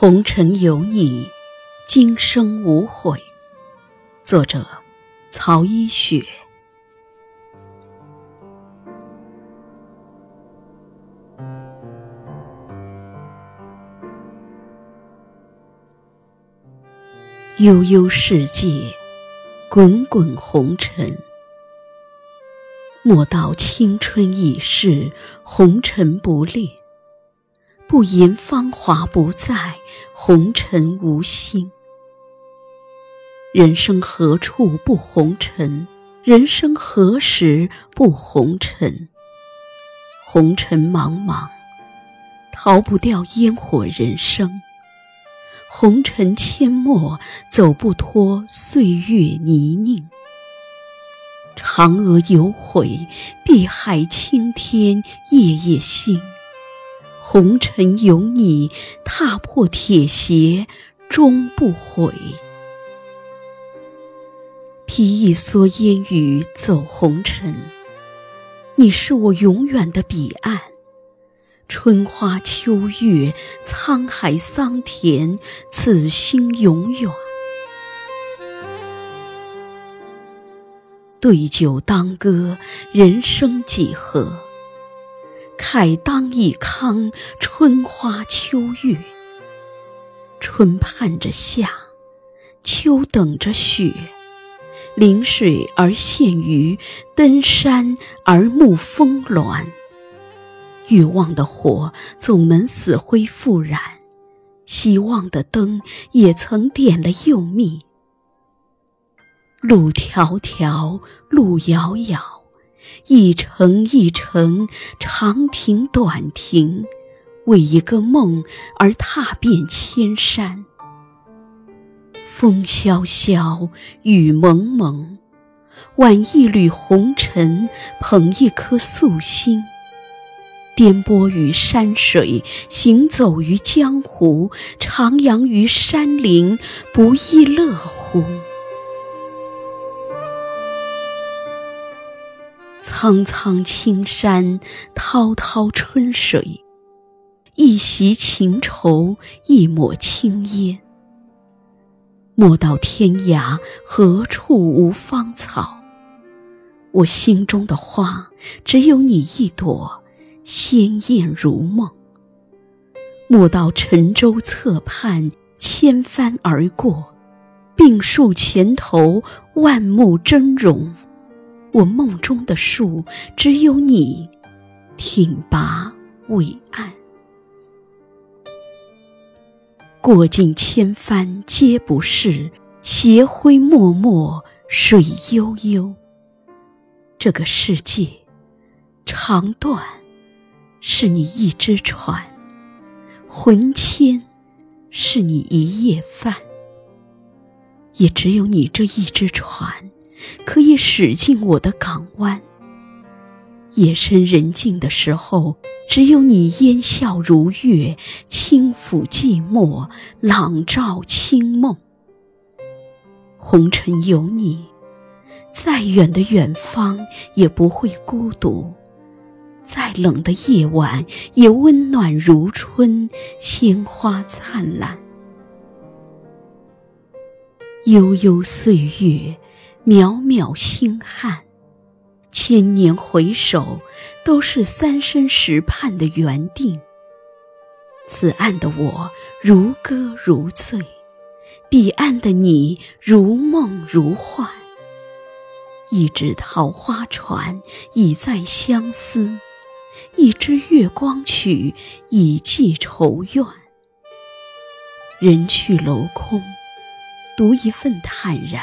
红尘有你，今生无悔。作者：曹一雪。悠悠世界，滚滚红尘。莫道青春已逝，红尘不恋。不言芳华不再，红尘无心。人生何处不红尘？人生何时不红尘？红尘茫茫，逃不掉烟火人生；红尘阡陌，走不脱岁月泥泞。嫦娥有悔，碧海青天夜夜心。红尘有你，踏破铁鞋终不悔。披一蓑烟雨走红尘，你是我永远的彼岸。春花秋月，沧海桑田，此心永远。对酒当歌，人生几何？慨当以慷，春花秋月。春盼着夏，秋等着雪。临水而羡鱼，登山而沐峰峦。欲望的火总能死灰复燃，希望的灯也曾点了又灭。路迢迢，路遥遥。一程一程，长亭短亭，为一个梦而踏遍千山。风萧萧，雨蒙蒙，挽一缕红尘，捧一颗素心。颠簸于山水，行走于江湖，徜徉于山林，不亦乐乎？苍苍青山，滔滔春水，一袭情愁，一抹青烟。莫道天涯何处无芳草，我心中的花只有你一朵，鲜艳如梦。莫道沉舟侧畔，千帆而过，病树前头，万木峥嵘。我梦中的树，只有你，挺拔伟岸。过尽千帆皆不是，斜晖脉脉水悠悠。这个世界长短，是你一只船；魂牵，是你一夜帆。也只有你这一只船。可以驶进我的港湾。夜深人静的时候，只有你烟笑如月，轻抚寂寞，朗照清梦。红尘有你，再远的远方也不会孤独；再冷的夜晚也温暖如春，鲜花灿烂。悠悠岁月。渺渺星汉，千年回首，都是三生石畔的缘定。此岸的我如歌如醉，彼岸的你如梦如幻。一只桃花船已在相思，一支月光曲已寄愁怨。人去楼空，独一份坦然。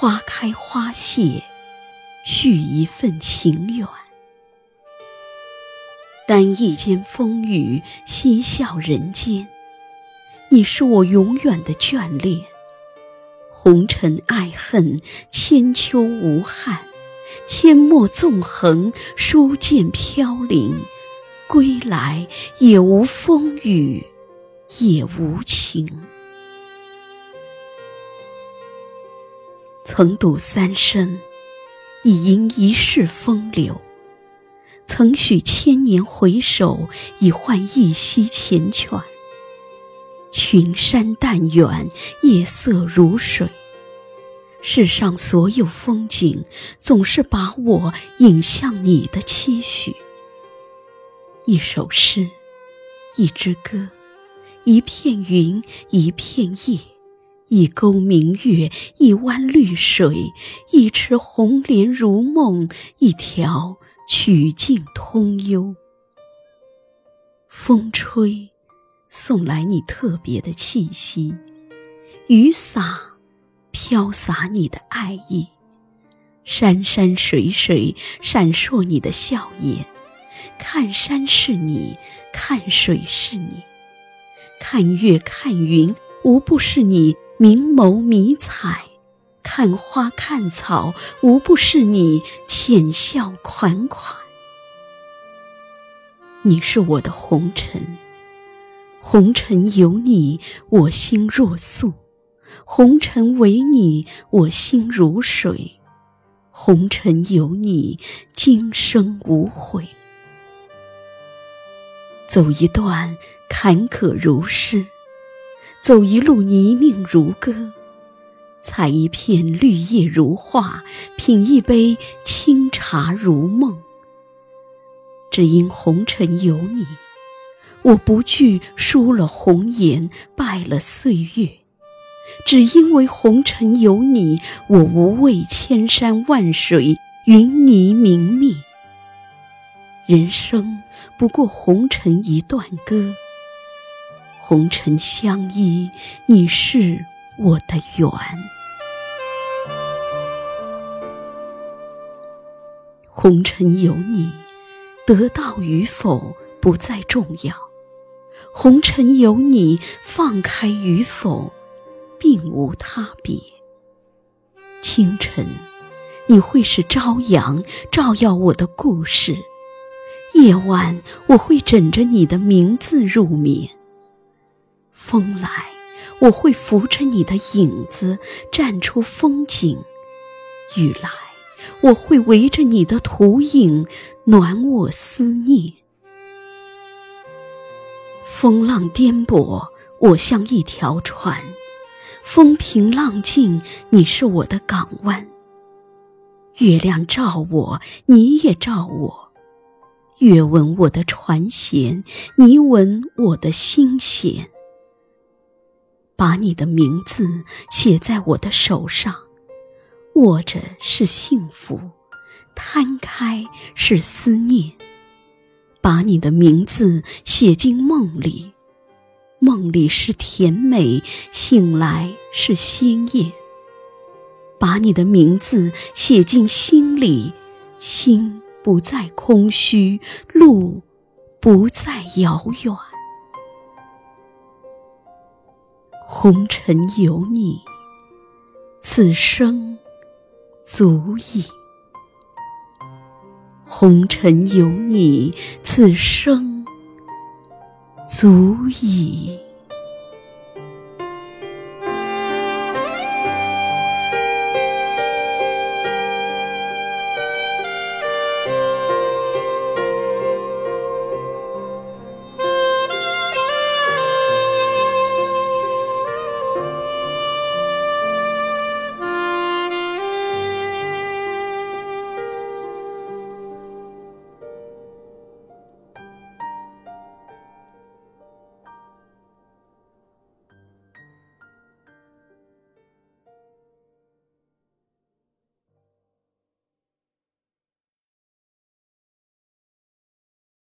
花开花谢，续一份情缘。单一间风雨，嬉笑人间。你是我永远的眷恋。红尘爱恨，千秋无憾。阡陌纵横，书剑飘零。归来也无风雨，也无晴。曾赌三生，已迎一世风流；曾许千年回首，已换一夕缱绻。群山淡远，夜色如水。世上所有风景，总是把我引向你的期许。一首诗，一支歌，一片云，一片叶，一钩明月，一湾绿水，一池红莲如梦，一条曲径通幽。风吹，送来你特别的气息；雨洒，飘洒你的爱意；山山水水，闪烁你的笑颜。看山是你，看水是你，看月看云，无不是你明眸迷彩；看花看草，无不是你浅笑款款。你是我的红尘，红尘有你，我心若素；红尘为你，我心如水；红尘有你，今生无悔。走一段坎坷如诗，走一路泥泞如歌，采一片绿叶如画，品一杯清茶如梦。只因红尘有你，我不惧输了红颜，败了岁月；只因为红尘有你，我无畏千山万水，云泥明灭。人生不过红尘一段歌，红尘相依，你是我的缘。红尘有你，得到与否不再重要；红尘有你，放开与否并无他别。清晨，你会是朝阳，照耀我的故事。夜晚，我会枕着你的名字入眠。风来，我会扶着你的影子站出风景；雨来，我会围着你的图影暖我思念。风浪颠簸，我像一条船；风平浪静，你是我的港湾。月亮照我，你也照我。月吻我的船舷，你吻我的心弦。把你的名字写在我的手上，握着是幸福，摊开是思念。把你的名字写进梦里，梦里是甜美，醒来是鲜艳。把你的名字写进心里，心。不再空虚，路不再遥远。红尘有你，此生足矣。红尘有你，此生足矣。